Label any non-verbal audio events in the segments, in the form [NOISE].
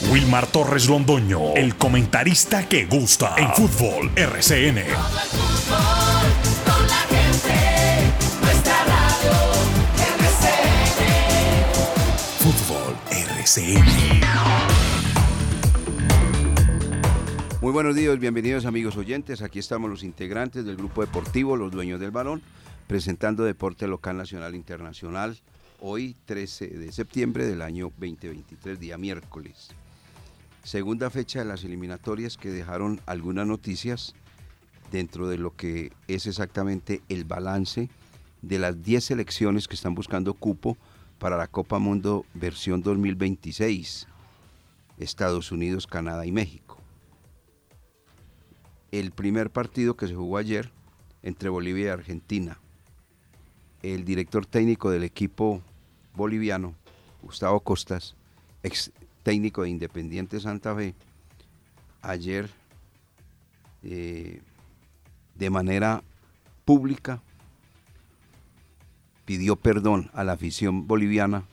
Wilmar Torres Londoño, el comentarista que gusta en fútbol RCN. Fútbol RCN. Muy buenos días, bienvenidos amigos oyentes. Aquí estamos los integrantes del grupo deportivo, los dueños del balón, presentando deporte local, nacional, internacional. Hoy 13 de septiembre del año 2023, día miércoles. Segunda fecha de las eliminatorias que dejaron algunas noticias dentro de lo que es exactamente el balance de las 10 selecciones que están buscando cupo para la Copa Mundo versión 2026, Estados Unidos, Canadá y México. El primer partido que se jugó ayer entre Bolivia y Argentina. El director técnico del equipo boliviano, Gustavo Costas, ex técnico de Independiente Santa Fe, ayer eh, de manera pública pidió perdón a la afición boliviana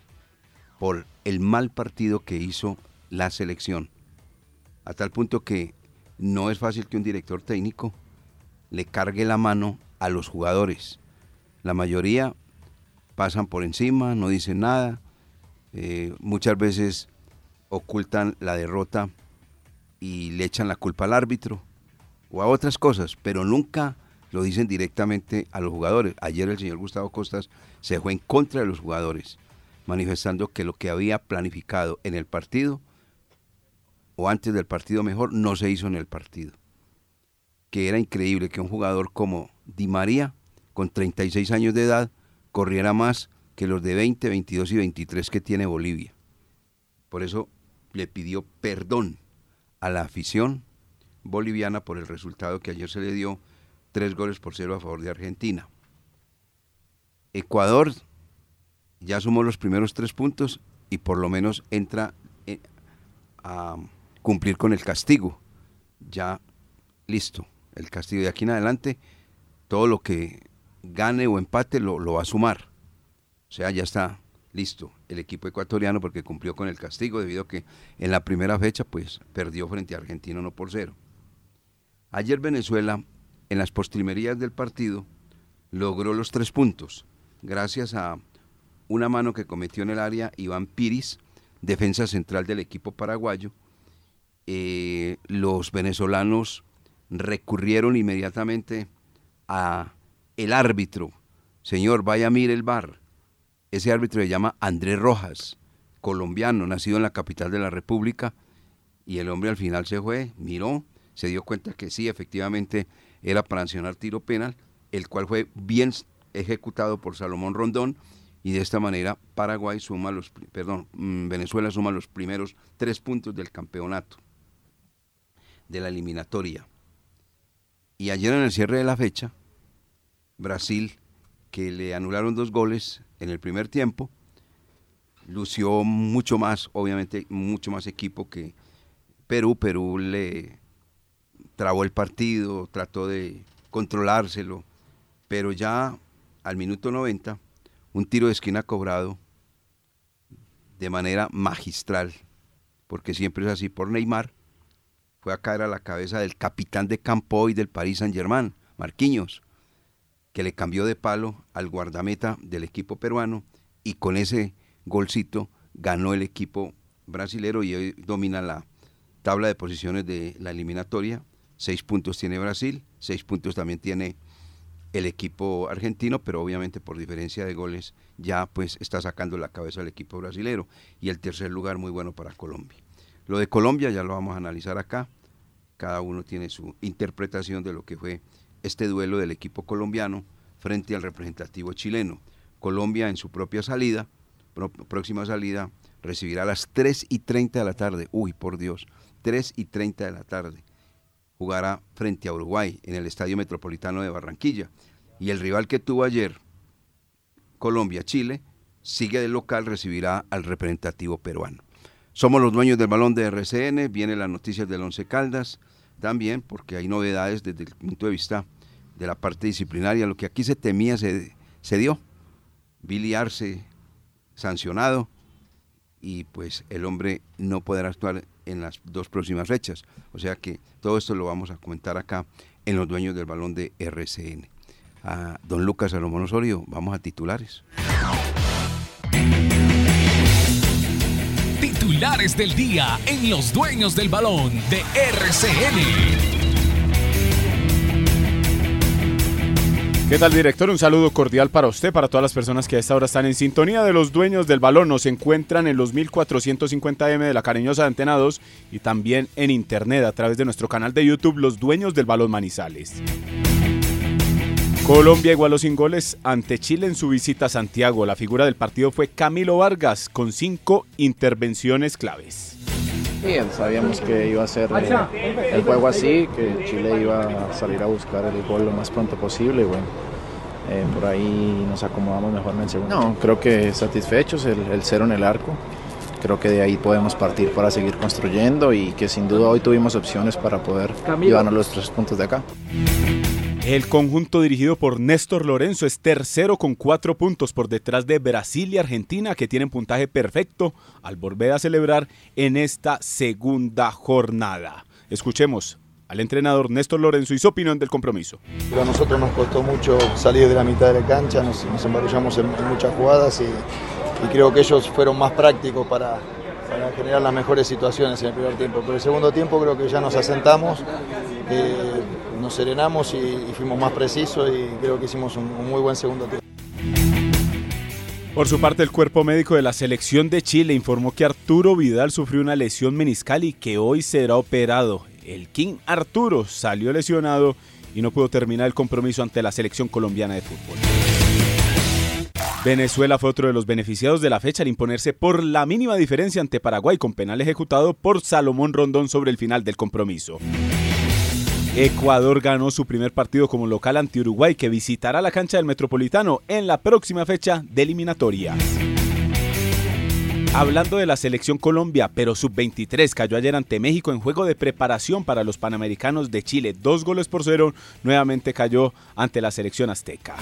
por el mal partido que hizo la selección. A tal punto que no es fácil que un director técnico le cargue la mano a los jugadores. La mayoría pasan por encima, no dicen nada, eh, muchas veces ocultan la derrota y le echan la culpa al árbitro o a otras cosas, pero nunca lo dicen directamente a los jugadores. Ayer el señor Gustavo Costas se fue en contra de los jugadores, manifestando que lo que había planificado en el partido, o antes del partido mejor, no se hizo en el partido. Que era increíble que un jugador como Di María, con 36 años de edad, corriera más que los de 20, 22 y 23 que tiene Bolivia. Por eso le pidió perdón a la afición boliviana por el resultado que ayer se le dio tres goles por cero a favor de Argentina. Ecuador ya sumó los primeros tres puntos y por lo menos entra eh, a cumplir con el castigo. Ya listo, el castigo de aquí en adelante, todo lo que gane o empate lo, lo va a sumar. O sea, ya está listo el equipo ecuatoriano porque cumplió con el castigo debido a que en la primera fecha pues perdió frente a Argentina no por cero. Ayer Venezuela en las postrimerías del partido logró los tres puntos, gracias a una mano que cometió en el área Iván Piris, defensa central del equipo paraguayo. Eh, los venezolanos recurrieron inmediatamente a el árbitro. Señor, vaya a mirar el bar. Ese árbitro se llama Andrés Rojas, colombiano, nacido en la capital de la República. Y el hombre al final se fue, miró, se dio cuenta que sí, efectivamente era para sancionar tiro penal, el cual fue bien ejecutado por Salomón Rondón y de esta manera Paraguay suma los, perdón, mm, Venezuela suma los primeros tres puntos del campeonato, de la eliminatoria. Y ayer en el cierre de la fecha, Brasil, que le anularon dos goles en el primer tiempo, lució mucho más, obviamente mucho más equipo que Perú. Perú le trabó el partido, trató de controlárselo, pero ya al minuto 90, un tiro de esquina cobrado de manera magistral, porque siempre es así por Neymar, fue a caer a la cabeza del capitán de campo y del Paris Saint-Germain, Marquinhos, que le cambió de palo al guardameta del equipo peruano y con ese golcito ganó el equipo brasilero y hoy domina la tabla de posiciones de la eliminatoria Seis puntos tiene Brasil, seis puntos también tiene el equipo argentino, pero obviamente por diferencia de goles ya pues está sacando la cabeza el equipo brasilero. Y el tercer lugar muy bueno para Colombia. Lo de Colombia ya lo vamos a analizar acá. Cada uno tiene su interpretación de lo que fue este duelo del equipo colombiano frente al representativo chileno. Colombia en su propia salida, próxima salida, recibirá a las 3 y 30 de la tarde. Uy, por Dios, 3 y 30 de la tarde jugará frente a Uruguay en el Estadio Metropolitano de Barranquilla. Y el rival que tuvo ayer, Colombia-Chile, sigue de local, recibirá al representativo peruano. Somos los dueños del balón de RCN, vienen las noticias del Once Caldas también, porque hay novedades desde el punto de vista de la parte disciplinaria. Lo que aquí se temía se, se dio. Billy Arce sancionado y pues el hombre no podrá actuar en las dos próximas fechas. O sea que todo esto lo vamos a comentar acá en los dueños del balón de RCN. A don Lucas Salomón Osorio, vamos a titulares. Titulares del día en los dueños del balón de RCN. ¿Qué tal, director? Un saludo cordial para usted, para todas las personas que a esta hora están en sintonía de los dueños del balón. Nos encuentran en los 1450M de la cariñosa Antena 2 y también en internet a través de nuestro canal de YouTube, Los Dueños del Balón Manizales. Colombia igualó sin goles ante Chile en su visita a Santiago. La figura del partido fue Camilo Vargas con cinco intervenciones claves. Bien, sabíamos que iba a ser eh, el juego así, que Chile iba a salir a buscar el gol lo más pronto posible. Bueno, eh, por ahí nos acomodamos mejor en el segundo. No, creo que satisfechos, el, el cero en el arco. Creo que de ahí podemos partir para seguir construyendo y que sin duda hoy tuvimos opciones para poder llevarnos los tres puntos de acá. El conjunto dirigido por Néstor Lorenzo es tercero con cuatro puntos por detrás de Brasil y Argentina que tienen puntaje perfecto al volver a celebrar en esta segunda jornada. Escuchemos al entrenador Néstor Lorenzo y su opinión del compromiso. a nosotros nos costó mucho salir de la mitad de la cancha, nos, nos en, muchas jugadas y, creo que ellos fueron más prácticos para, para, generar las mejores situaciones en el primer tiempo. Pero el segundo tiempo creo que ya nos asentamos. Eh, nos serenamos y, fuimos más precisos y creo que hicimos un, un muy buen segundo tiempo. Por su parte, el cuerpo médico de la selección de Chile informó que Arturo Vidal sufrió una lesión meniscal y que hoy será operado. El King Arturo salió lesionado y no pudo terminar el compromiso ante la selección colombiana de fútbol. Venezuela fue otro de los beneficiados de la fecha al imponerse por la mínima diferencia ante Paraguay con penal ejecutado por Salomón Rondón sobre el final del compromiso. Ecuador ganó su primer partido como local ante Uruguay que visitará la cancha del Metropolitano en la próxima fecha de eliminatorias. Hablando de la selección Colombia, pero sub-23 cayó ayer ante México en juego de preparación para los Panamericanos de Chile. Dos goles por cero, nuevamente cayó ante la selección azteca.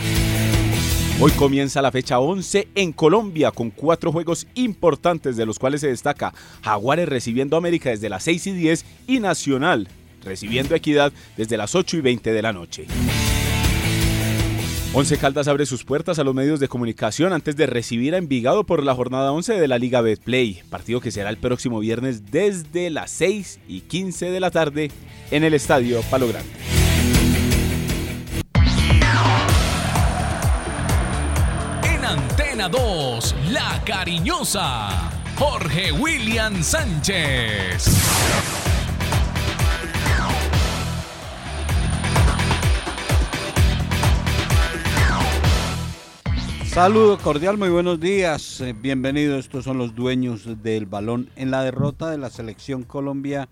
Hoy comienza la fecha 11 en Colombia con cuatro juegos importantes de los cuales se destaca Jaguares recibiendo América desde las 6 y 10 y Nacional recibiendo Equidad desde las 8 y 20 de la noche. Once Caldas abre sus puertas a los medios de comunicación antes de recibir a Envigado por la jornada 11 de la Liga Betplay, partido que será el próximo viernes desde las 6 y 15 de la tarde en el Estadio Palo Grande. En Antena 2, La Cariñosa, Jorge William Sánchez. Saludo cordial, muy buenos días. Eh, bienvenidos, estos son los dueños del balón. En la derrota de la selección Colombia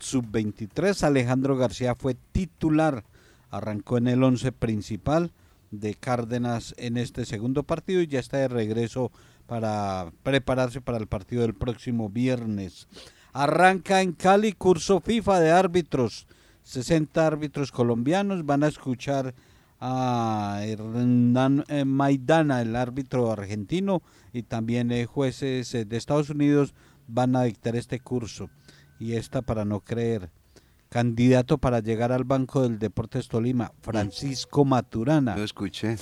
sub-23, Alejandro García fue titular. Arrancó en el 11 principal de Cárdenas en este segundo partido y ya está de regreso para prepararse para el partido del próximo viernes. Arranca en Cali curso FIFA de árbitros. 60 árbitros colombianos van a escuchar a Hernán eh, Maidana, el árbitro argentino, y también eh, jueces eh, de Estados Unidos van a dictar este curso. Y esta para no creer. Candidato para llegar al Banco del Deportes Tolima, Francisco Maturana. Yo escuché.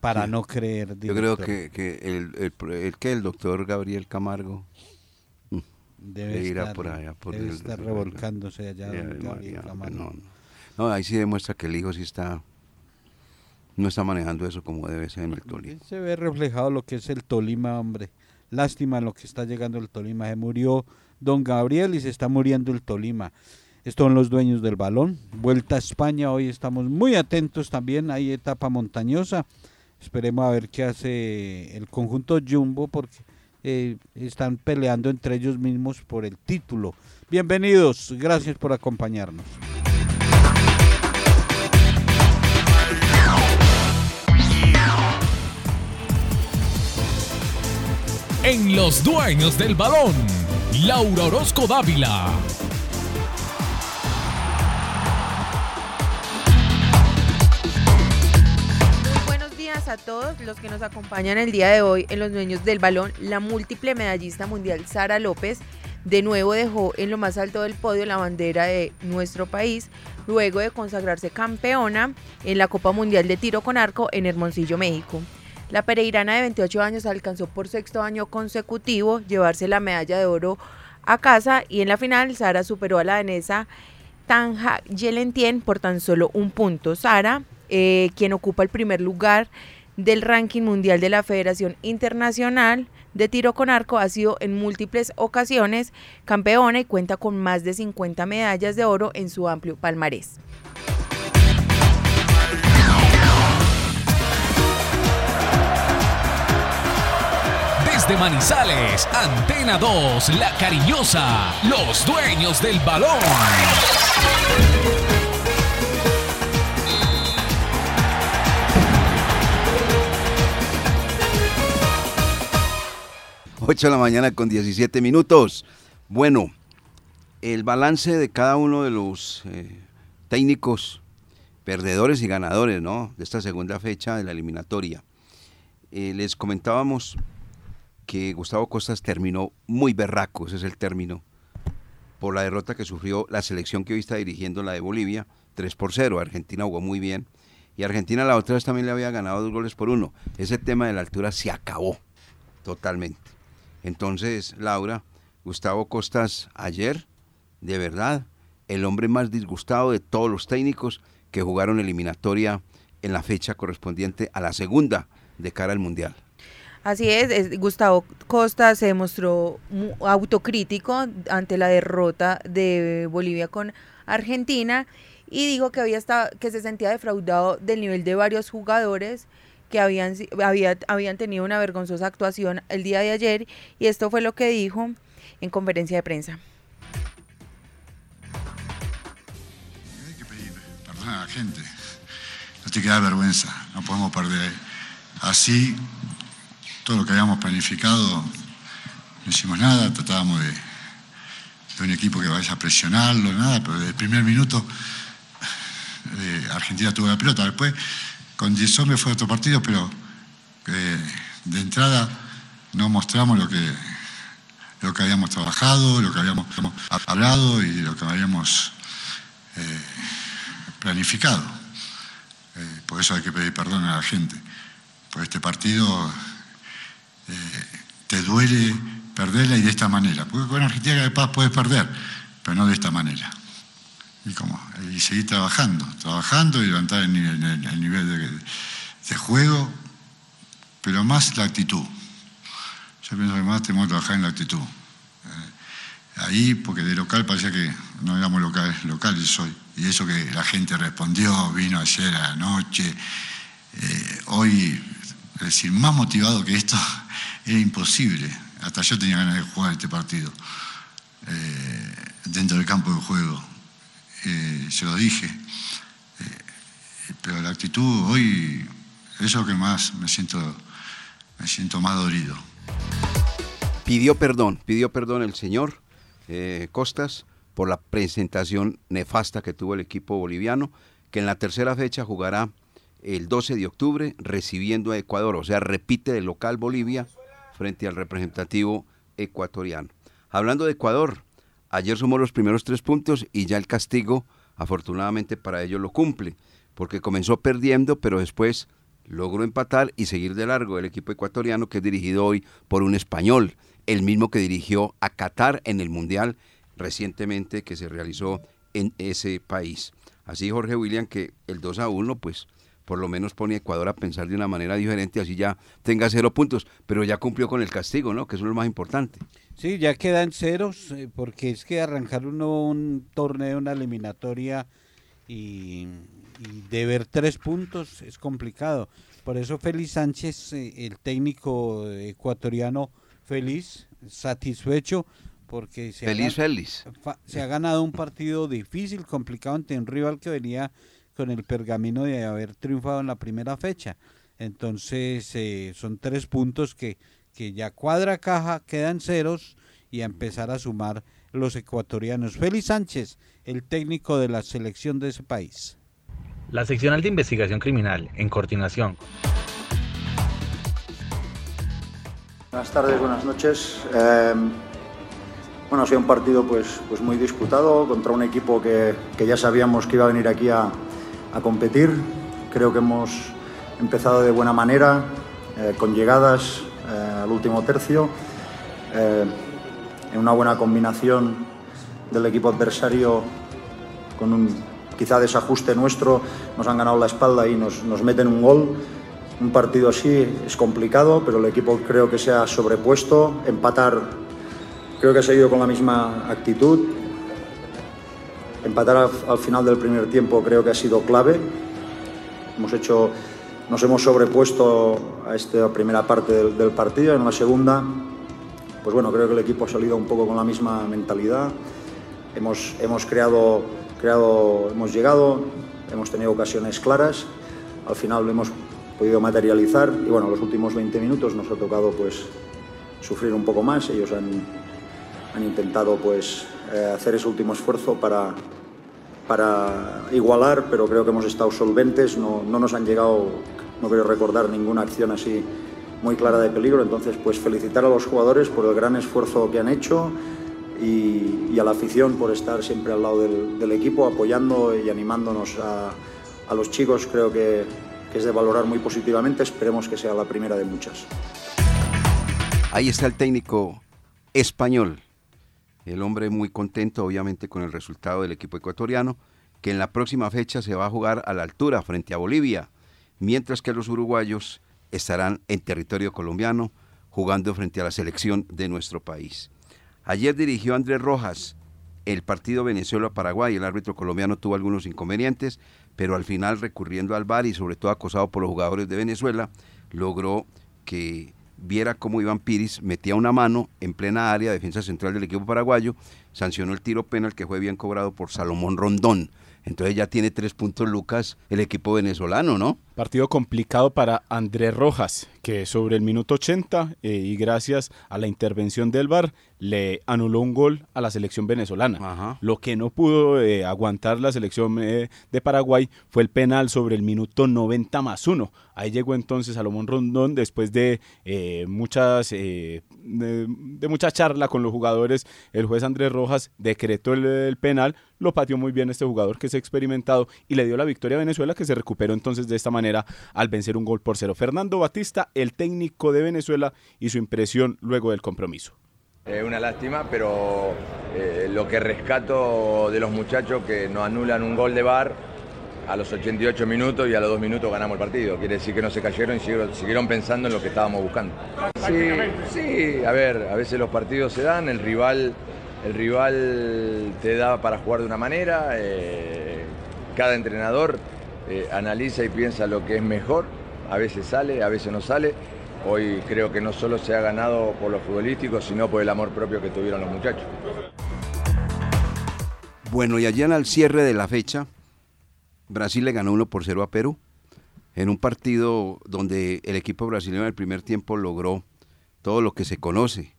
Para sí. no creer. Yo creo que, que el, el, el, que el doctor Gabriel Camargo debe ir estar, por allá. Por debe el, estar revolcándose allá. Gabriel Camargo. No, no. No, ahí sí demuestra que el hijo sí está, no está manejando eso como debe ser en el Tolima. Se ve reflejado lo que es el Tolima, hombre. Lástima lo que está llegando el Tolima. Se murió don Gabriel y se está muriendo el Tolima. Estos son los dueños del balón. Vuelta a España, hoy estamos muy atentos también. Hay etapa montañosa. Esperemos a ver qué hace el conjunto Jumbo porque eh, están peleando entre ellos mismos por el título. Bienvenidos, gracias por acompañarnos. En Los Dueños del Balón, Laura Orozco Dávila. Muy buenos días a todos los que nos acompañan el día de hoy en los dueños del balón. La múltiple medallista mundial Sara López de nuevo dejó en lo más alto del podio la bandera de nuestro país luego de consagrarse campeona en la Copa Mundial de Tiro con Arco en Hermosillo, México. La pereirana de 28 años alcanzó por sexto año consecutivo llevarse la medalla de oro a casa y en la final Sara superó a la danesa Tanja Yelentien por tan solo un punto. Sara eh, quien ocupa el primer lugar del ranking mundial de la Federación Internacional de Tiro con Arco, ha sido en múltiples ocasiones campeona y cuenta con más de 50 medallas de oro en su amplio palmarés. Desde Manizales, Antena 2, La Cariñosa, los dueños del balón. 8 de la mañana con 17 minutos. Bueno, el balance de cada uno de los eh, técnicos perdedores y ganadores ¿no? de esta segunda fecha de la eliminatoria. Eh, les comentábamos que Gustavo Costas terminó muy berraco, ese es el término, por la derrota que sufrió la selección que hoy está dirigiendo la de Bolivia, 3 por 0. Argentina jugó muy bien y Argentina la otra vez también le había ganado dos goles por uno. Ese tema de la altura se acabó totalmente. Entonces, Laura, Gustavo Costas ayer, de verdad, el hombre más disgustado de todos los técnicos que jugaron eliminatoria en la fecha correspondiente a la segunda de cara al Mundial. Así es, Gustavo Costa se demostró autocrítico ante la derrota de Bolivia con Argentina y dijo que había estado, que se sentía defraudado del nivel de varios jugadores que habían, habían tenido una vergonzosa actuación el día de ayer y esto fue lo que dijo en conferencia de prensa. Hay que pedir perdón a la gente, no te queda vergüenza, no podemos perder. Así, todo lo que habíamos planificado, no hicimos nada, tratábamos de, de un equipo que vaya a presionarlo, nada, pero desde el primer minuto eh, Argentina tuvo la pelota, después con 10 hombres fue otro partido, pero de entrada no mostramos lo que, lo que habíamos trabajado, lo que habíamos hablado y lo que habíamos eh, planificado. Eh, por eso hay que pedir perdón a la gente. Por este partido eh, te duele perderla y de esta manera. Porque con Argentina de paz puedes perder, pero no de esta manera y, seguir trabajando, trabajando y levantar el nivel, de, juego, pero más la actitud. Yo pienso que más tenemos que trabajar en la actitud. Eh, ahí, porque de local parecía que no éramos locales, locales hoy. Y eso que la gente respondió, vino ayer a la noche. Eh, hoy, es decir, más motivado que esto era imposible. Hasta yo tenía ganas de jugar este partido eh, dentro del campo de juego eh, se lo dije. Eh, pero la actitud hoy, es lo que más me siento, me siento más dolido. Pidió perdón, pidió perdón el señor Costas por la presentación nefasta que tuvo el equipo boliviano, que en la tercera fecha jugará el 12 de octubre recibiendo a Ecuador, o sea, repite de local Bolivia frente al representativo ecuatoriano. Hablando de Ecuador, Ayer sumó los primeros tres puntos y ya el castigo, afortunadamente para ellos, lo cumple, porque comenzó perdiendo, pero después logró empatar y seguir de largo el equipo ecuatoriano que es dirigido hoy por un español, el mismo que dirigió a Qatar en el Mundial recientemente que se realizó en ese país. Así Jorge William que el 2 a 1 pues por lo menos pone a Ecuador a pensar de una manera diferente, así ya tenga cero puntos, pero ya cumplió con el castigo, ¿no? Que eso es lo más importante. Sí, ya quedan ceros, eh, porque es que arrancar uno un torneo, una eliminatoria y, de ver tres puntos es complicado. Por eso Félix Sánchez, eh, el técnico ecuatoriano, feliz, satisfecho, porque se, feliz, feliz. se ha ganado un partido difícil, complicado ante un rival que venía con el pergamino de haber triunfado en la primera fecha. Entonces eh, son tres puntos que, que ya cuadra caja, quedan ceros y a empezar a sumar los ecuatorianos. Félix Sánchez, el técnico de la selección de ese país. La seccional de investigación criminal, en coordinación Buenas tardes, buenas noches. Eh, bueno, ha sido un partido pues, pues muy disputado contra un equipo que, que ya sabíamos que iba a venir aquí a, a competir. Creo que hemos empezado de buena manera, eh, con llegadas eh, al último tercio, eh, en una buena combinación del equipo adversario con un quizá desajuste nuestro, nos han ganado la espalda y nos, nos meten un gol. Un partido así es complicado, pero el equipo creo que se ha sobrepuesto. Empatar, creo que ha seguido con la misma actitud. Empatar al, al final del primer tiempo creo que ha sido clave. Hemos hecho, nos hemos sobrepuesto a esta primera parte del, del partido. En la segunda, pues bueno, creo que el equipo ha salido un poco con la misma mentalidad. Hemos, hemos creado, creado, hemos llegado, hemos tenido ocasiones claras. Al final lo hemos podido materializar y bueno, los últimos 20 minutos nos ha tocado pues sufrir un poco más. Ellos han, han intentado pues eh, hacer ese último esfuerzo para, para igualar, pero creo que hemos estado solventes, no, no nos han llegado, no quiero recordar ninguna acción así muy clara de peligro, entonces pues felicitar a los jugadores por el gran esfuerzo que han hecho y, a la afición por estar siempre al lado del, del equipo, apoyando y animándonos a, a los chicos, creo que, que es de valorar muy positivamente, esperemos que sea la primera de muchas. Ahí está el técnico español, el hombre muy contento obviamente con el resultado del equipo ecuatoriano, que en la próxima fecha se va a jugar a la altura frente a Bolivia, mientras que los uruguayos estarán en territorio colombiano jugando frente a la selección de nuestro país. Ayer dirigió Andrés Rojas el partido Venezuela-Paraguay, el árbitro colombiano tuvo algunos inconvenientes, pero al final recurriendo al VAR y sobre todo acosado por los jugadores de Venezuela, logró que viera cómo Iván Piris metía una mano en plena área, defensa central del equipo paraguayo, sancionó el tiro penal que fue bien cobrado por Salomón Rondón. Entonces ya tiene tres puntos Lucas el equipo venezolano, ¿no? Partido complicado para Andrés Rojas, que sobre el minuto 80 eh, y gracias a la intervención del VAR le anuló un gol a la selección venezolana. Ajá. Lo que no pudo eh, aguantar la selección eh, de Paraguay fue el penal sobre el minuto 90 más uno. Ahí llegó entonces Salomón Rondón después de muchas de, de mucha charla con los jugadores. El juez Andrés Rojas decretó el, el penal, lo pateó muy bien este jugador que es experimentado y le dio la victoria a Venezuela que se recuperó entonces de esta manera al vencer un gol por cero. Fernando Batista, el técnico de Venezuela, y su impresión luego del compromiso. Es una lástima, pero eh, lo que rescato de los muchachos que no anulan un gol de bar a los 88 minutos y a los 2 minutos ganamos el partido. Quiere decir que no se cayeron y siguieron, siguieron pensando en lo que estábamos buscando. Sí, sí, a ver, a veces los partidos se dan, el rival, el rival te da para jugar de una manera, eh, cada entrenador eh, analiza y piensa lo que es mejor, a veces sale, a veces no sale. Hoy creo que no solo se ha ganado por lo futbolístico, sino por el amor propio que tuvieron los muchachos. Bueno, y allá al cierre de la fecha, Brasil le ganó 1 por 0 a Perú, en un partido donde el equipo brasileño en el primer tiempo logró todo lo que se conoce,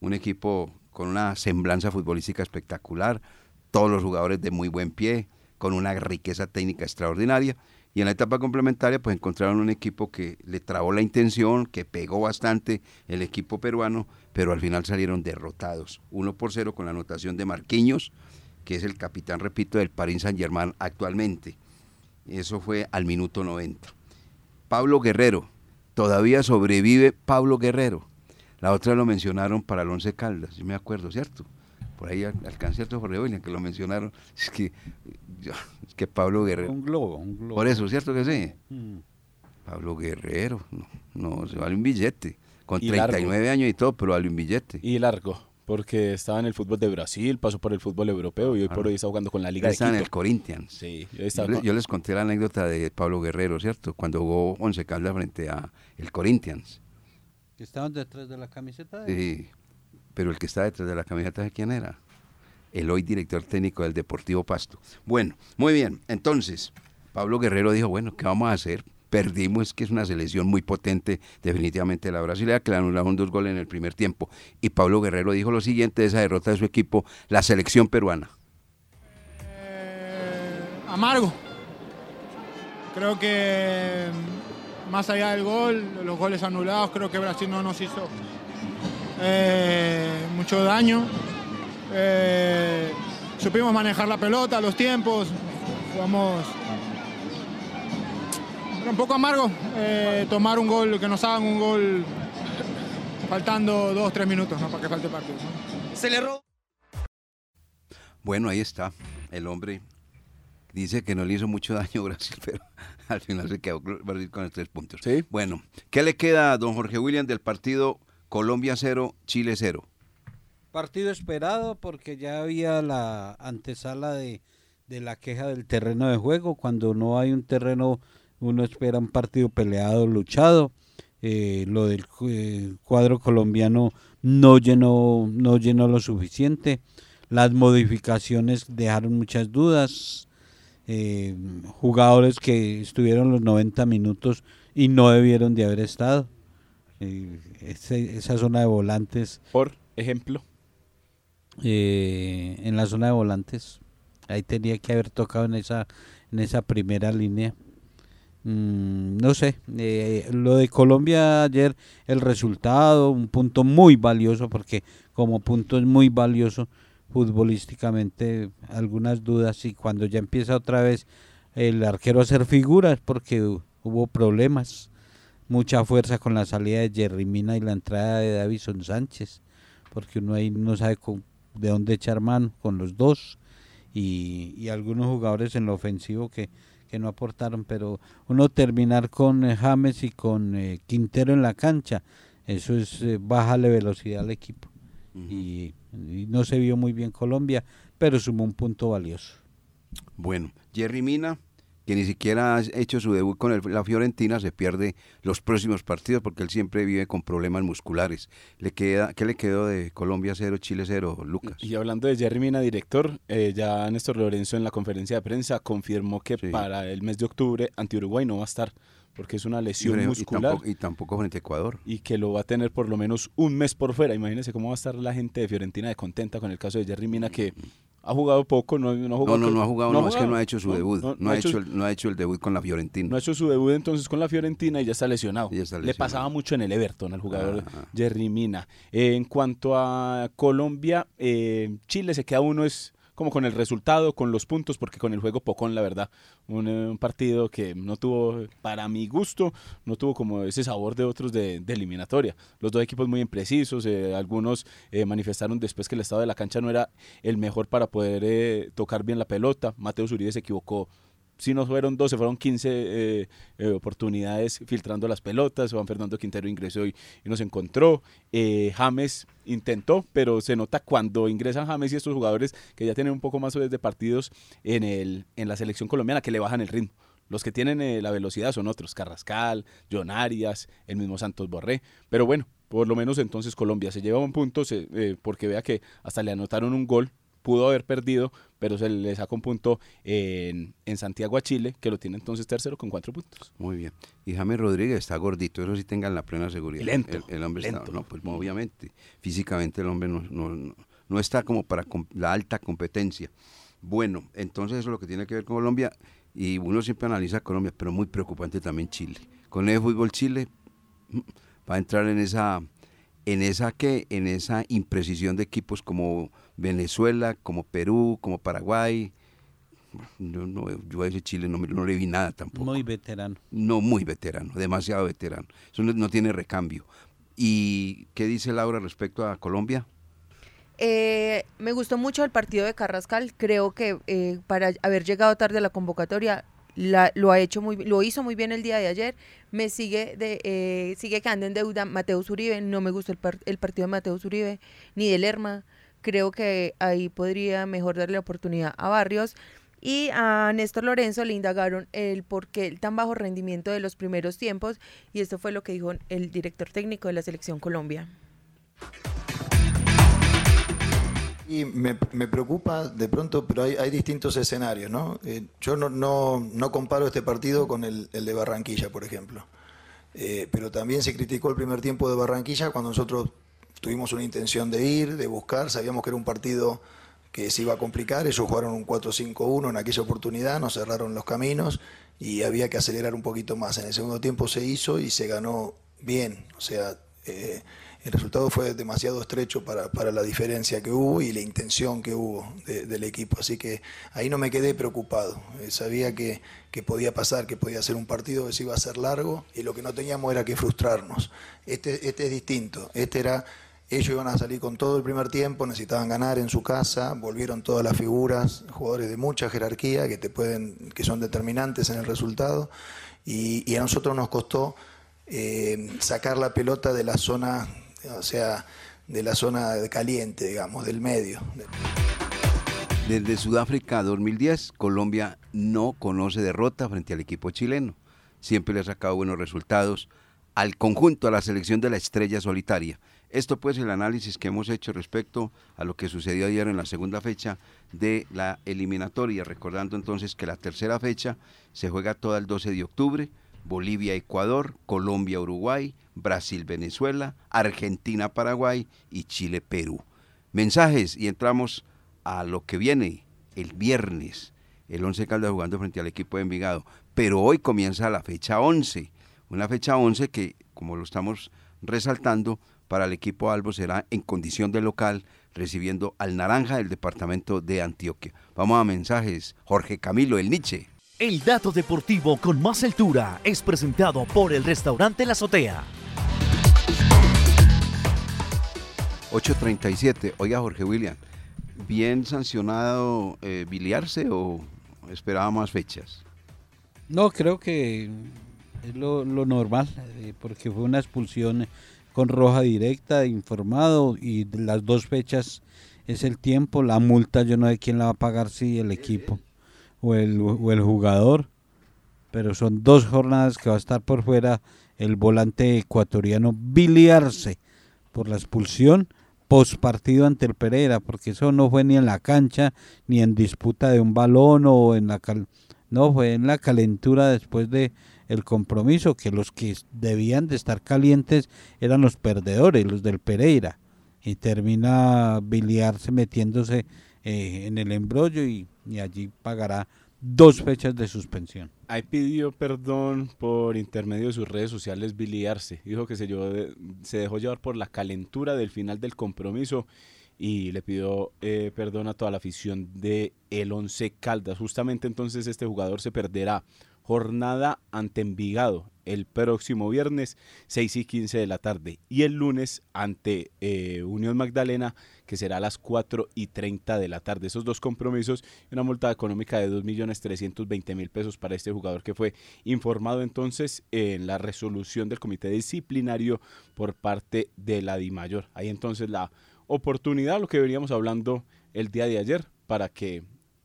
un equipo con una semblanza futbolística espectacular, todos los jugadores de muy buen pie, con una riqueza técnica extraordinaria, y en la etapa complementaria pues encontraron un equipo que le trabó la intención, que pegó bastante el equipo peruano, pero al final salieron derrotados, 1 por 0 con la anotación de Marquinhos, que es el capitán, repito, del Paris Saint-Germain actualmente. Eso fue al minuto 90. Pablo Guerrero, todavía sobrevive Pablo Guerrero. La otra lo mencionaron para el Once Caldas, yo me acuerdo, ¿cierto? Por ahí al- alcancé Jorge William que lo mencionaron. [LAUGHS] Es que, yo- es que Pablo Guerrero. Un globo, un globo. Por eso, ¿cierto que sí? Mm. Pablo Guerrero, no, no, se vale un billete. Con Y largo. 39 años y todo, pero vale un billete. Y largo, porque estaba en el fútbol de Brasil, pasó por el fútbol europeo y hoy por hoy está jugando con la Liga de Está en el Quito. Corinthians. Sí, yo Yo, estaba le- con- yo les conté la anécdota de Pablo Guerrero, ¿cierto? Cuando jugó Once Caldas frente a el Corinthians. ¿Estaban detrás de la camiseta? de- Sí, pero el que está detrás de la camiseta, ¿de quién era? El hoy director técnico del Deportivo Pasto. Bueno, muy bien. Entonces, Pablo Guerrero dijo, bueno, ¿qué vamos a hacer? Perdimos, que es una selección muy potente, definitivamente la brasileña, que le anularon dos goles en el primer tiempo. Y Pablo Guerrero dijo lo siguiente de esa derrota de su equipo, la selección peruana. amargo. Creo que mm, más allá del gol, los goles anulados, creo que Brasil no nos hizo eh, mucho daño. Eh, supimos manejar la pelota, los tiempos, jugamos era un poco amargo eh, tomar un gol, que nos hagan un gol faltando dos, tres minutos, ¿no? Para que falte el partido. ¿no? Se le robó. Bueno, ahí está. El hombre dice que no le hizo mucho daño a Brasil, [LAUGHS] pero al final se quedó Brasil con los tres puntos. Bueno, ¿qué le queda a don Jorge William del partido Colombia 0, Chile 0? Partido esperado porque ya había la antesala de, de la queja del terreno de juego. Cuando no hay un terreno uno espera un partido peleado, luchado. Eh, lo del eh, cuadro colombiano no llenó, no llenó lo suficiente. Las modificaciones dejaron muchas dudas. Eh, jugadores que estuvieron los 90 minutos y no debieron de haber estado. Esa zona de volantes. Por ejemplo. en la zona de volantes. Ahí tenía que haber tocado en esa, en esa primera línea. Mm, no sé, eh, lo de Colombia ayer, el resultado, un punto muy valioso, porque como punto es muy valioso futbolísticamente, algunas dudas y cuando ya empieza otra vez el arquero a hacer figuras, porque hubo problemas, mucha fuerza con la salida de Jerry Mina y la entrada de Davison Sánchez, porque uno ahí no sabe de dónde echar mano con los dos y, y algunos jugadores en lo ofensivo que que no aportaron, pero uno terminar con eh, James y con eh, Quintero en la cancha, eso es eh, bájale velocidad al equipo. y, no se vio muy bien Colombia, pero sumó un punto valioso. Bueno, Jerry Mina, que ni siquiera ha hecho su debut con la Fiorentina, se pierde los próximos partidos porque él siempre vive con problemas musculares. ¿Le queda, ¿Qué le quedó de Colombia 0, Chile 0, Lucas? Y hablando de Jerry Mina, director, eh, ya Néstor Lorenzo en la conferencia de prensa confirmó que para el mes de octubre anti Uruguay no va a estar porque es una lesión muscular. Y tampoco, frente a Ecuador. Y que lo va a tener por lo menos un mes por fuera. Imagínense cómo va a estar la gente de Fiorentina de contenta con el caso de Jerry Mina, que ha jugado poco, no, no, ha jugado no, no, no ha jugado, no, es que no ha hecho su debut, no, ha hecho, no ha hecho el debut con la Fiorentina. No ha hecho su debut entonces con la Fiorentina y ya está lesionado. Le pasaba mucho en el Everton al jugador Jerry Mina. en cuanto a Colombia, eh, Chile se queda uno es como con el resultado, con los puntos, porque con el juego Pocón, la verdad, un, eh, partido que no tuvo, para mi gusto, no tuvo como ese sabor de otros de, eliminatoria. Los dos equipos muy imprecisos, eh, algunos eh, manifestaron después que el estado de la cancha no era el mejor para poder tocar bien la pelota. Mateo Zuribe se equivocó si no fueron 12, fueron 15 eh, eh, oportunidades filtrando las pelotas. Juan Fernando Quintero ingresó y, y nos encontró. Eh, James intentó, pero se nota cuando ingresan James y estos jugadores que ya tienen un poco más de partidos en, el, en la selección colombiana que le bajan el ritmo. Los que tienen la velocidad son otros, Carrascal, John el mismo Santos Borré. Pero bueno, por lo menos entonces Colombia se lleva un punto porque vea que hasta le anotaron un gol pudo haber perdido, pero se le sacó un punto en, Santiago a Chile, que lo tiene entonces tercero con cuatro puntos. Muy bien. Y James Rodríguez está gordito, eso sí tengan la plena seguridad. Lento. El, hombre está, no, pues obviamente, físicamente el hombre no, no, está como para la alta competencia. Bueno, entonces eso es lo que tiene que ver con Colombia, y uno siempre analiza Colombia, pero muy preocupante también Chile. Con el fútbol Chile mm, va a entrar en esa en esa que en esa imprecisión de equipos como Venezuela, como Perú, como Paraguay. Yo, no, yo a ese Chile no, no, le vi nada tampoco. Muy veterano. No, muy veterano, demasiado veterano. Eso no, tiene recambio. ¿Y qué dice Laura respecto a Colombia? Eh, me gustó mucho el partido de Carrascal. Creo que eh, para haber llegado tarde a la convocatoria lo ha hecho muy lo hizo muy bien el día de ayer me sigue de eh, sigue quedando en deuda Mateo Uribe no me gustó el, el partido de Mateo Uribe ni de Lerma creo que ahí podría mejor darle oportunidad a Barrios y a Néstor Lorenzo le indagaron el por qué el tan bajo rendimiento de los primeros tiempos y esto fue lo que dijo el director técnico de la selección Colombia y me, preocupa de pronto, pero hay, distintos escenarios, ¿no? Eh, yo no, no, comparo este partido con el, de Barranquilla, por ejemplo. Eh, pero también se criticó el primer tiempo de Barranquilla cuando nosotros tuvimos una intención de ir, de buscar, sabíamos que era un partido que se iba a complicar, ellos jugaron un 4-5-1 en aquella oportunidad, nos cerraron los caminos y había que acelerar un poquito más. En el segundo tiempo se hizo y se ganó bien, o sea, eh, el resultado fue demasiado estrecho para, para, la diferencia que hubo y la intención que hubo del equipo. Así que ahí no me quedé preocupado. Eh, sabía que, que, podía pasar, que podía ser un partido que se iba a ser largo y lo que no teníamos era que frustrarnos. Este, este es distinto. Este era, ellos iban a salir con todo el primer tiempo, necesitaban ganar en su casa, volvieron todas las figuras, jugadores de mucha jerarquía que, te pueden, que son determinantes en el resultado y, a nosotros nos costó eh, sacar la pelota de la zona o sea, de la zona caliente, digamos, del medio. Desde Sudáfrica 2010, Colombia no conoce derrota frente al equipo chileno. Siempre le ha sacado buenos resultados al conjunto, a la selección de la estrella solitaria. Esto pues el análisis que hemos hecho respecto a lo que sucedió ayer en la segunda fecha de la eliminatoria, recordando entonces que la tercera fecha se juega toda el 12 de octubre, Bolivia-Ecuador, Colombia-Uruguay, Brasil-Venezuela, Argentina-Paraguay y Chile-Perú. Mensajes y entramos a lo que viene el viernes. El 11 Caldas jugando frente al equipo de Envigado. Pero hoy comienza la fecha 11. Una fecha 11 que, como lo estamos resaltando, para el equipo Albo será en condición de local recibiendo al Naranja del departamento de Antioquia. Vamos a mensajes. Jorge Camilo, el Nietzsche. El dato deportivo con más altura es presentado por el restaurante La Azotea. 8.37. Oiga, Jorge William, ¿bien sancionado eh, biliarse o esperaba más fechas? No, creo que es lo, normal, eh, porque fue una expulsión con roja directa, informado, y las dos fechas es el tiempo. La multa yo no sé quién la va a pagar, si el equipo o el, o el jugador, pero son dos jornadas que va a estar por fuera el volante ecuatoriano biliarse por la expulsión post partido ante el Pereira, porque eso no fue ni en la cancha, ni en disputa de un balón o en la no fue en la calentura después de el compromiso que los que debían de estar calientes eran los perdedores, los del Pereira y termina biliarse metiéndose eh, en el embrollo y, allí pagará dos fechas de suspensión. Ahí pidió perdón por intermedio de sus redes sociales biliarse. Dijo que se, se dejó llevar por la calentura del final del compromiso y le pidió eh, perdón a toda la afición de el Once Caldas. Justamente entonces este jugador se perderá jornada ante Envigado el próximo viernes 6 y 15 de la tarde y el lunes ante eh, Unión Magdalena que será a las 4 y 30 de la tarde. Esos dos compromisos y una multa económica de 2.320.000 pesos para este jugador que fue informado entonces en la resolución del comité disciplinario por parte de la DIMAYOR. Ahí entonces la oportunidad, lo que veníamos hablando el día de ayer, para que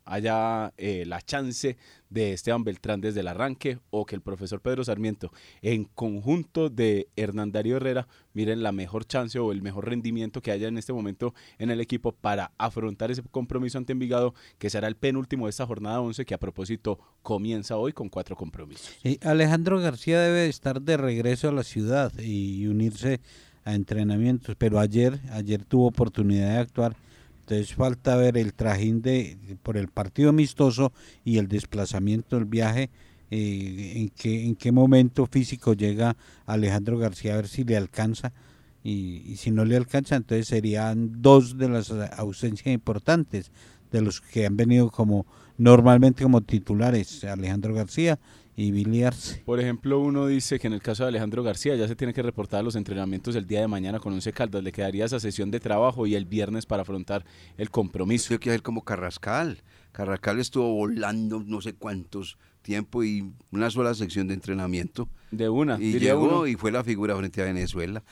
haya eh, la chance de Esteban Beltrán desde el arranque o que el profesor Pedro Sarmiento en conjunto de Hernán Darío Herrera miren la mejor chance o el mejor rendimiento que haya en este momento en el equipo para afrontar ese compromiso ante Envigado que será el penúltimo de esta jornada 11 que a propósito comienza hoy con cuatro compromisos. Alejandro García debe estar de regreso a la ciudad y unirse a entrenamientos, pero ayer, ayer tuvo oportunidad de actuar entonces falta ver el trajín de por el partido amistoso y el desplazamiento del viaje, eh, en, qué, en qué momento físico llega Alejandro García, a ver si le alcanza. Y, si no le alcanza, entonces serían dos de las ausencias importantes de los que han venido como normalmente como titulares, Alejandro García y biliarse. Por ejemplo, uno dice que en el caso de Alejandro García ya se tiene que reportar los entrenamientos el día de mañana con Once Caldas. Le quedaría esa sesión de trabajo y el viernes para afrontar el compromiso. Yo quiero ir como Carrascal. Carrascal estuvo volando no sé cuántos tiempo y una sola sección de entrenamiento. De una. Y llegó y fue la figura frente a Venezuela.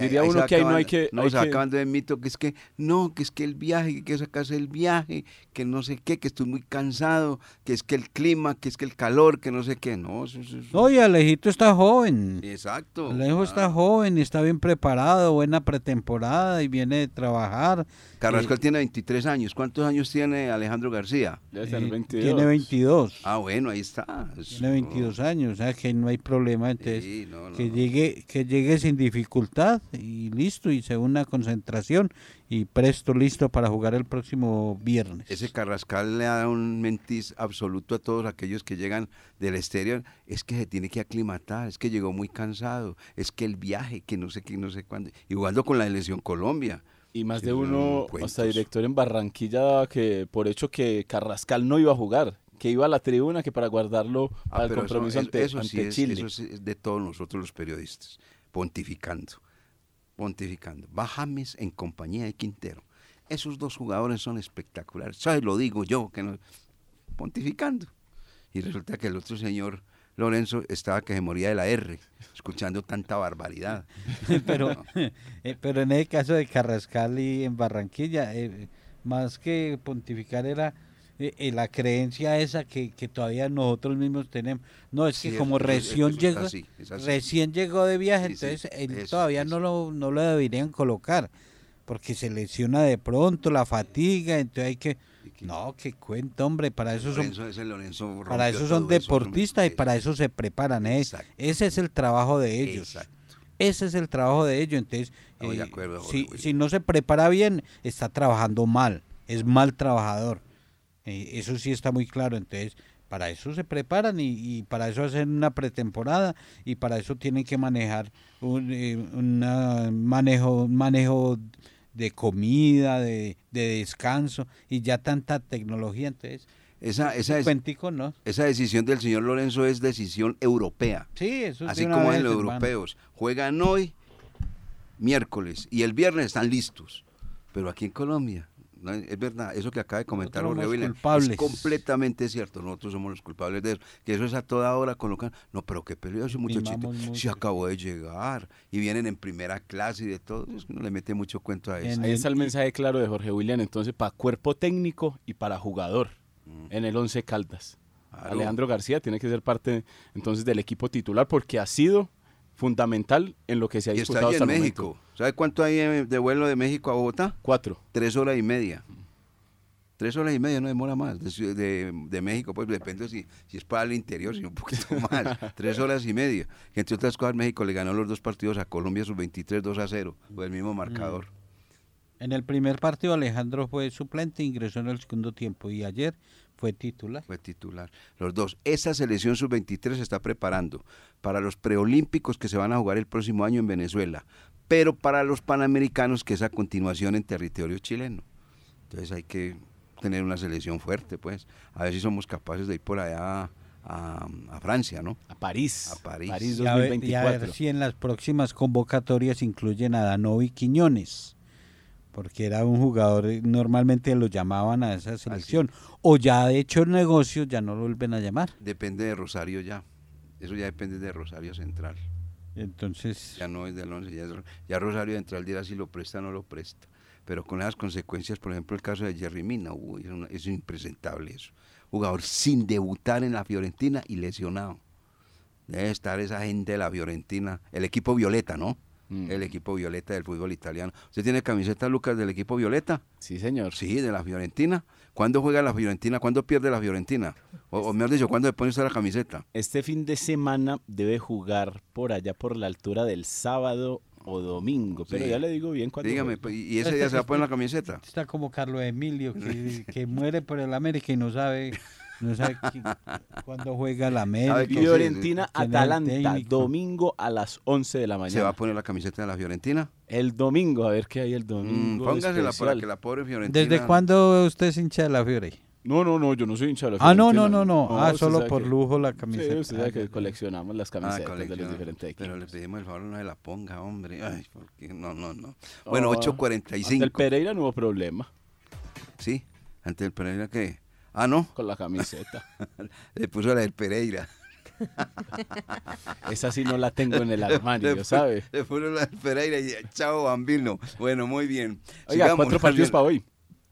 Diría uno que ahí no hay que... No, sacando de mito que es que, no, que es que el viaje, que hay que sacarse el viaje, que no sé qué, que estoy muy cansado, que es que el clima, que es que el calor, que no sé qué, no. Oye, Alejito está joven. Exacto. Alejo está joven y está bien preparado, buena pretemporada y viene de trabajar. Carrascal tiene 23 años. ¿Cuántos años tiene Alejandro García? Eh, tiene 22. Ah, bueno, ahí está. Tiene 22 años, o sea que no hay problema. Entonces, que, Llegue, que llegue sin dificultad y listo, y según una concentración y presto listo para jugar el próximo viernes. Ese Carrascal le da un mentis absoluto a todos aquellos que llegan del exterior. Es que se tiene que aclimatar, es que llegó muy cansado, es que el viaje, que no sé qué, no sé cuándo. Y jugando con la elección Colombia. Y más de no, uno, hasta director en Barranquilla, daba que por hecho que Carrascal no iba a jugar, que iba a la tribuna, que para guardarlo Ah, pero eso- compromiso eso, ante, sí es, Chile. eso es de todos nosotros los periodistas, pontificando, pontificando. Va James en compañía de Quintero. Esos dos jugadores son espectaculares. ¿Sabes? Lo digo yo, que no, pontificando. Y resulta que el otro señor, Lorenzo, estaba que se moría de la R, escuchando tanta barbaridad. [LAUGHS] pero, No. [LAUGHS] eh, pero en el caso de Carrascal y en Barranquilla, eh, más que pontificar era eh, eh, la creencia esa que, que todavía nosotros mismos tenemos. No, es que como recién llegó, así, es así. recién llegó de viaje, Sí, entonces él eso, todavía no lo, no lo deberían colocar, porque se lesiona de pronto, la fatiga, entonces hay que... No, que cuenta, hombre, para eso son Lorenzo, para eso son eso, deportistas y para eso se preparan. ¿eh? Ese es el trabajo de ellos. Ese es el trabajo de ellos. Entonces, de eh, acuerdo, si, si no se prepara bien, está trabajando mal. Es mal trabajador. Eh, eso sí está muy claro. Entonces, para eso se preparan y, y para eso hacen una pretemporada y para eso tienen que manejar un eh, una manejo, un manejo de comida, de, de descanso y ya tanta tecnología. Entonces, Esa, esa, es- cuentico, ¿no? esa decisión del señor Lorenzo es decisión europea. Sí, eso Así como en los hermano. europeos. Juegan hoy, miércoles, y el viernes están listos. Pero aquí en Colombia, no, es verdad, eso que acaba de comentar culpables. es completamente cierto. Nosotros somos los culpables de eso. Que eso es a toda hora colocar. No, pero qué peligroso ese muchachito. Se acabó de llegar y vienen en primera clase y de todo. Es que no le mete mucho cuento a eso. Ahí está el mensaje claro de Jorge William, entonces para cuerpo técnico y para jugador en el 11 Caldas. Claro. Alejandro García tiene que ser parte entonces del equipo titular porque ha sido fundamental en lo que se ha Y está disputado ahí hasta en México. momento. ¿Sabe cuánto hay de vuelo de México a Bogotá? Cuatro. Tres horas y media. Tres horas y media, no demora más. De, Ciudad- de, de México, pues depende si, si es para el interior, si un poquito [LAUGHS] más. Tres horas y media. Entre otras cosas, México le ganó los dos partidos a Colombia, sus 23, 2 a 0. Fue el mismo marcador. En el primer partido Alejandro fue suplente, ingresó en el segundo tiempo y ayer fue titular. Fue titular. Los dos. Esa selección sub-23 se está preparando para los preolímpicos que se van a jugar el próximo año en Venezuela, pero para los panamericanos que es a continuación en territorio chileno. Entonces hay que tener una selección fuerte, pues. A ver si somos capaces de ir por allá a, Francia, ¿no? A París. A París. París Y a, ver, y a ver 2024. si en las próximas convocatorias incluyen a Danovi Quiñones, porque era un jugador, eh, normalmente lo llamaban a esa selección, o ya de hecho el negocio ya no lo vuelven a llamar. Depende de Rosario ya. Eso ya depende de Rosario Central. Entonces, Ya no es del 11, ya, es- ya Rosario Central dirá si lo presta o no lo presta. Pero con esas consecuencias, por ejemplo, el caso de Jerry Mina, uy, es, una- es impresentable eso. Jugador sin debutar en la Fiorentina y lesionado. Debe estar esa gente de la Fiorentina, el equipo Violeta, ¿no? Mm. El equipo Violeta del fútbol italiano. ¿Usted tiene camiseta, Lucas, del equipo Violeta? Sí, señor. Sí, de la Fiorentina. ¿Cuándo juega la Fiorentina? ¿Cuándo pierde la Fiorentina? O, o mejor dicho, ¿cuándo se pone usted la camiseta? Este fin de semana debe jugar por allá por la altura del sábado o domingo, pero Sí. ya le digo bien cuándo. Dígame, juega. ¿y ese día se va a poner la camiseta? está como Carlos Emilio, que, que muere por el América y no sabe, no sabe cuándo juega el América. ¿Sabe que sí? Fiorentina Atalanta, domingo a las 11 de la mañana. ¿Se va a poner la camiseta de la Fiorentina? El domingo, a ver qué hay el Mm, domingo. póngasela para que la pobre Fiorentina... ¿Desde cuándo usted es hincha de la Fiore? No, no, no, yo no soy hincha de la Ah, no, no, Fiorentina. no, no. Ah, usted solo por que- lujo la Sí, camiseta. usted sabe Ah, que coleccionamos las Ah, camisetas de los diferentes Pero le equipos. pedimos el favor no se la ponga, hombre. Ay, porque no, no, no. Bueno, Oh, Ante el 8.45. Pereira no hubo problema Sí, ante el Pereira que... Ah, no. con la camiseta. [LAUGHS] Le puso la del Pereira. [LAUGHS] Esa sí no la tengo en el Le armario, pu- ¿sabe? Le puso la del Pereira y chao, Bambino. Bueno, muy bien. Oiga, Sigamos, cuatro partidos para hoy.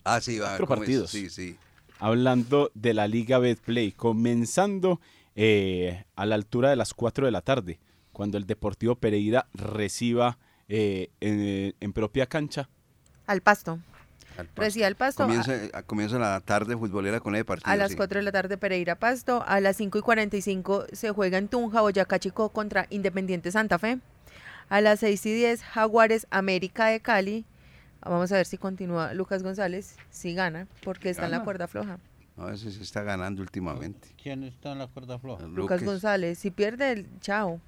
Ah, sí, va. Cuatro ¿cómo es? partidos. Sí, sí. Hablando de la Liga Betplay, comenzando eh, a la altura de las 4 de la tarde, cuando el Deportivo Pereira reciba eh, en, en propia cancha Al pasto. Al pasto. Recibe al pasto. a- Comienza, a- comienza la tarde futbolera con el partido. A las sí. 4 de la tarde Pereira Pasto, a las 5 y 45 se juega en Tunja, Boyacá Chico contra Independiente Santa Fe. A las 6 y 10, Jaguares América de Cali. Vamos a ver si continúa Lucas González, si gana, porque está en la cuerda floja. No, ese se está ganando últimamente. ¿Quién está en la cuerda floja? Lucas González, si pierde, el chao.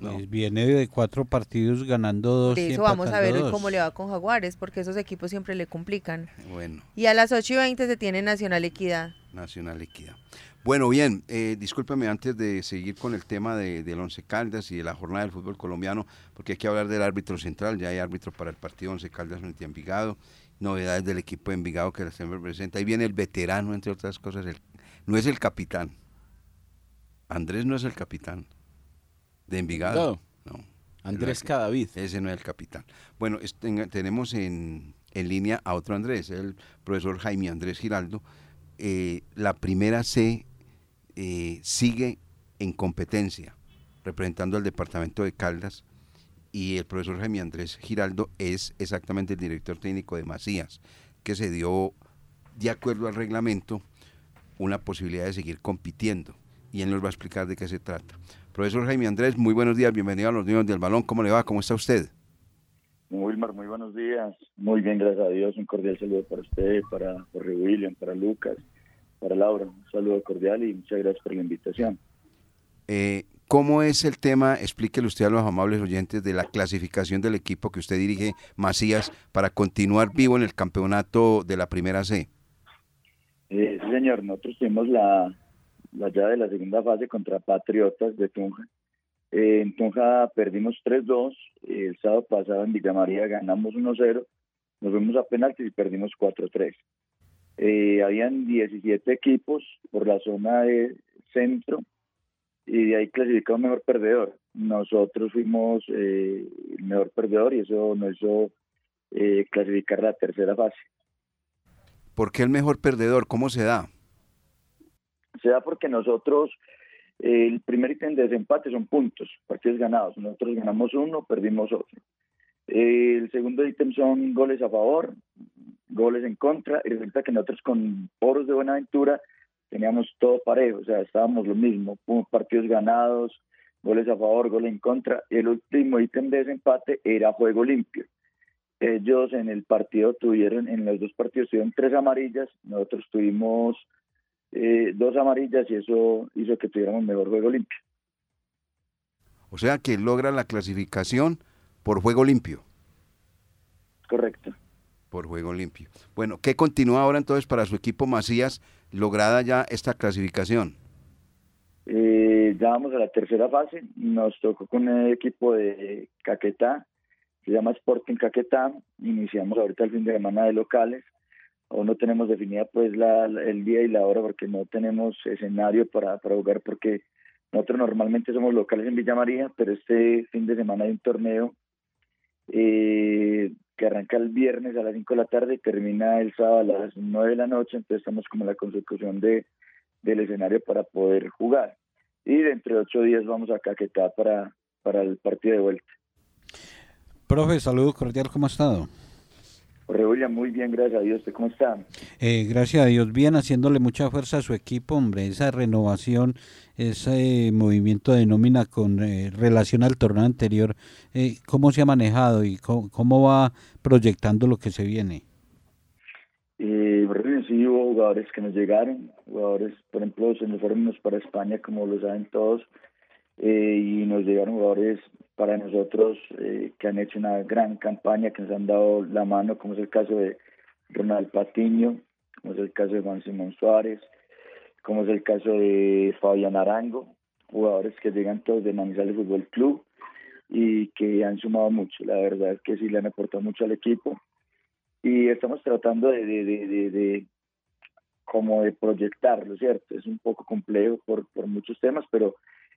Pues viene de cuatro partidos ganando dos De eso vamos a ver cómo le va con Jaguares, porque esos equipos siempre le complican. Bueno, Y a las 8 y 20 se tiene Nacional Equidad. Nacional Equidad. Bueno, bien, eh, discúlpeme antes de seguir con el tema de, del Once Caldas y de la jornada del fútbol colombiano, porque hay que hablar del árbitro central, ya hay árbitro para el partido Once Caldas frente a Envigado, novedades del equipo de Envigado que la siempre presenta, ahí viene el veterano, entre otras cosas, el- no es el capitán, Andrés no es el capitán de Envigado, no. Andrés no Cadavid. Ese no es el capitán. Bueno, es- tenemos en, en línea a otro Andrés, el profesor Jaime Andrés Giraldo. Eh, la primera C eh, sigue en competencia, representando al departamento de Caldas, y el profesor Jaime Andrés Giraldo es exactamente el director técnico de Macías, que se dio, de acuerdo al reglamento, una posibilidad de seguir compitiendo. Y él nos va a explicar de qué se trata. Profesor Jaime Andrés, muy buenos días, bienvenido a los niños del balón. ¿Cómo le va? ¿Cómo está usted? Wilmar, muy buenos días. Muy bien, gracias a Dios. Un cordial saludo para usted, para Jorge William, para Lucas, para Laura. Un saludo cordial y muchas gracias por la invitación. Eh, ¿Cómo es el tema? Explíquele usted a los amables oyentes de la clasificación del equipo que usted dirige, Macías, para continuar vivo en el campeonato de la primera C. Eh, sí, señor, nosotros tuvimos la, la llave de la segunda fase contra Patriotas de Tunja. Eh, en Tunja perdimos 3-2. eh, el sábado pasado en Villa María ganamos 1-0. Nos fuimos a penaltis y perdimos 4-3. Eh, habían 17 equipos por la zona de centro y de ahí clasificó un mejor perdedor. Nosotros fuimos el mejor perdedor y eso nos hizo clasificar la tercera fase. ¿Por qué el mejor perdedor? ¿Cómo se da? Se da porque nosotros, eh, el primer ítem de desempate son puntos, partidos ganados. Nosotros ganamos uno, perdimos otro. Eh, el segundo ítem son goles a favor, goles en contra, y resulta que nosotros con Poros de Buenaventura teníamos todo parejo, o sea, estábamos lo mismo, partidos ganados, goles a favor, goles en contra, y el último ítem de desempate era juego limpio. Ellos en el partido tuvieron, en los dos partidos tuvieron tres amarillas, nosotros tuvimos eh, dos amarillas y eso hizo que tuviéramos mejor juego limpio. O sea que logra la clasificación por juego limpio. Correcto. Por juego limpio. Bueno, ¿qué continúa ahora entonces para su equipo Macías, lograda ya esta clasificación? Eh, ya vamos a la tercera fase, nos tocó con el equipo de Caquetá, se llama Sporting Caquetá, iniciamos ahorita el fin de semana de locales, aún no tenemos definida pues la, el día y la hora porque no tenemos escenario para, para jugar porque nosotros normalmente somos locales en Villa María, pero este fin de semana hay un torneo eh, que arranca el viernes a las 5 de la tarde y termina el sábado a las 9 de la noche, entonces estamos como en la consecución de, del escenario para poder jugar. Y dentro de ocho días vamos a Caquetá para, para el partido de vuelta. Profe, saludo cordial, ¿cómo ha estado? Jorge William, muy bien, gracias a Dios. ¿Usted cómo está? Eh, gracias a Dios, bien, haciéndole mucha fuerza a su equipo, hombre, esa renovación, ese movimiento de nómina con eh, relación al torneo anterior, eh, ¿cómo se ha manejado y cómo, cómo va proyectando lo que se viene? Eh, sí hubo jugadores que nos llegaron, jugadores, por ejemplo, se nos fueron para España, como lo saben todos, eh, y nos llegaron jugadores para nosotros eh, que han hecho una gran campaña, que nos han dado la mano, como es el caso de Ronald Patiño, como es el caso de Juan Simón Suárez, como es el caso de Fabián Arango, jugadores que llegan todos de Manizales Fútbol Club y que han sumado mucho. La verdad es que sí le han aportado mucho al equipo y estamos tratando de, de, de, de, como de proyectarlo, ¿cierto? Es un poco complejo por, por muchos temas, pero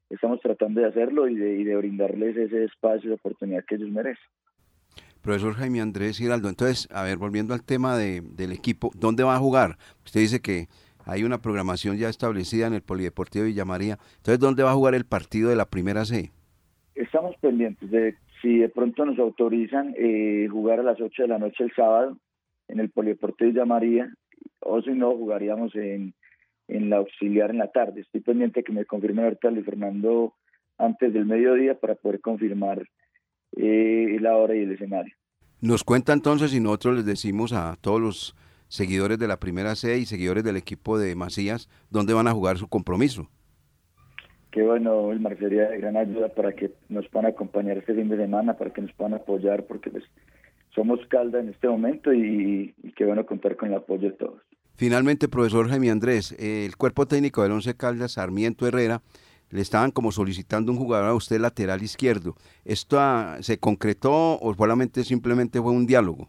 estamos tratando de hacerlo y de, y de brindarles ese espacio y oportunidad que ellos merecen. Profesor Jaime Andrés Giraldo, entonces, a ver, volviendo al tema de- del equipo, ¿dónde va a jugar? Usted dice que hay una programación ya establecida en el Polideportivo Villa María. Entonces, ¿dónde va a jugar el partido de la primera C? Estamos pendientes de si de pronto nos autorizan eh, jugar a las 8 de la noche el sábado en el Polideportivo Villa María, o si no, jugaríamos en, en la auxiliar en la tarde. Estoy pendiente que me confirme ahorita Luis Fernando antes del mediodía para poder confirmar eh, la hora y el escenario. Nos cuenta entonces y nosotros les decimos a todos los seguidores de la primera C y seguidores del equipo de Macías dónde van a jugar su compromiso. Que bueno, el sería de gran ayuda para que nos puedan acompañar este fin de semana, para que nos puedan apoyar, porque pues somos Calda en este momento y, y qué bueno contar con el apoyo de todos. Finalmente, profesor Jaime Andrés, el cuerpo técnico del Once Caldas, Sarmiento Herrera, le estaban como solicitando un jugador a usted lateral izquierdo. ¿Esto ah, se concretó o solamente simplemente fue un diálogo?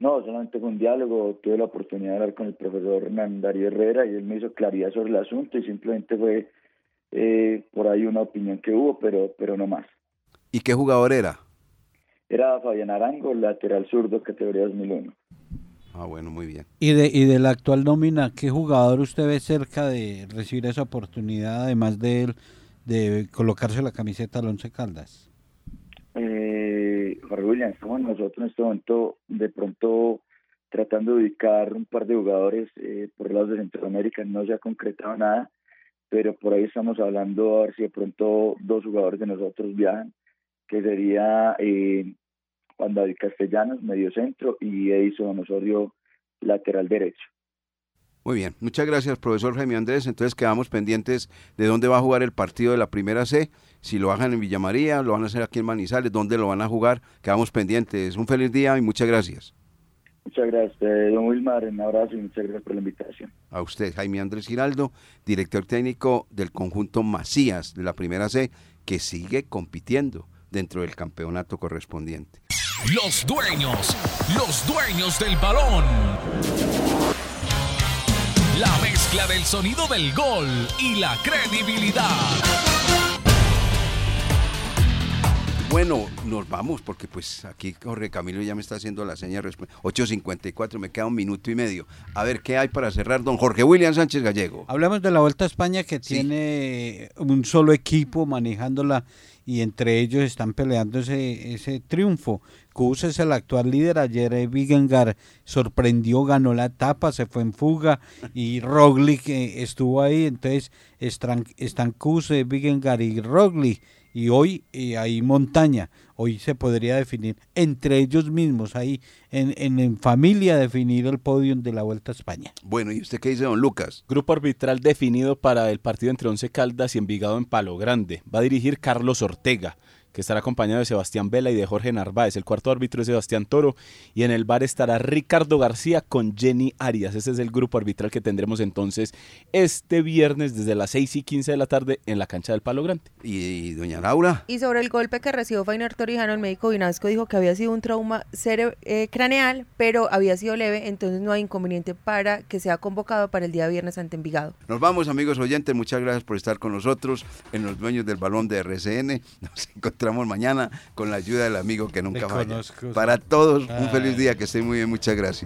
No, solamente fue un diálogo. Tuve la oportunidad de hablar con el profesor Hernán Darío Herrera y él me hizo claridad sobre el asunto y simplemente fue eh, por ahí una opinión que hubo, pero, pero no más. ¿Y qué jugador era? Era Fabián Arango, lateral zurdo, categoría 2001. Ah, bueno, muy bien. ¿Y de, y de la actual nómina, qué jugador usted ve cerca de recibir esa oportunidad, además de, de colocarse la camiseta al Once Caldas? Eh, Jorge William, estamos nosotros en este momento de pronto tratando de ubicar un par de jugadores eh, por lados de Centroamérica, no se ha concretado nada, pero por ahí estamos hablando a ver si de pronto dos jugadores de nosotros viajan, que sería eh, Juan David Castellanos, medio centro, y Edison Osorio, lateral derecho. Muy bien, muchas gracias profesor Jaime Andrés. Entonces quedamos pendientes de dónde va a jugar el partido de la primera C, si lo hagan en Villa María, lo van a hacer aquí en Manizales, dónde lo van a jugar, quedamos pendientes. Un feliz día y muchas gracias. Muchas gracias, eh, don Wilmar, un abrazo y muchas gracias por la invitación. A usted, Jaime Andrés Giraldo, director técnico del conjunto Macías de la primera C, que sigue compitiendo dentro del campeonato correspondiente. Los dueños, los dueños del balón. La mezcla del sonido del gol y la credibilidad. Bueno, nos vamos porque pues aquí Jorge Camilo ya me está haciendo la señal 8.54, me queda un minuto y medio. A ver, ¿qué hay para cerrar, don Jorge William Sánchez Gallego? Hablamos de la Vuelta a España que tiene un solo equipo manejándola y entre ellos están peleando ese, ese triunfo. Kuz es el actual líder, ayer Vigengar sorprendió, ganó la etapa, se fue en fuga y [LAUGHS] Roglic eh, estuvo ahí, entonces están, están Kuz, Vigengar y Roglic y hoy eh, hay montaña. Hoy se podría definir entre ellos mismos, ahí en, en, familia, definir el podio de la Vuelta a España. Bueno, ¿y usted qué dice, don Lucas? Grupo arbitral definido para el partido entre Once Caldas y Envigado en Palo Grande. Va a dirigir Carlos Ortega que estará acompañado de Sebastián Vela y de Jorge Narváez. El cuarto árbitro es Sebastián Toro y en el bar estará Ricardo García con Jenny Arias. Ese es el grupo arbitral que tendremos entonces este viernes desde las 6 y 15 de la tarde en la cancha del Palo Grande. ¿Y, doña Laura? Y sobre el golpe que recibió Fainer Torijano, el médico Vinasco dijo que había sido un trauma eh, craneal, pero había sido leve, entonces no hay inconveniente para que sea convocado para el día viernes ante Envigado. Nos vamos amigos oyentes, muchas gracias por estar con nosotros en los dueños del balón de RCN. [LAUGHS] Nos encontramos mañana con la ayuda del amigo que nunca falla. Para todos, un feliz día, que estén muy bien, muchas gracias.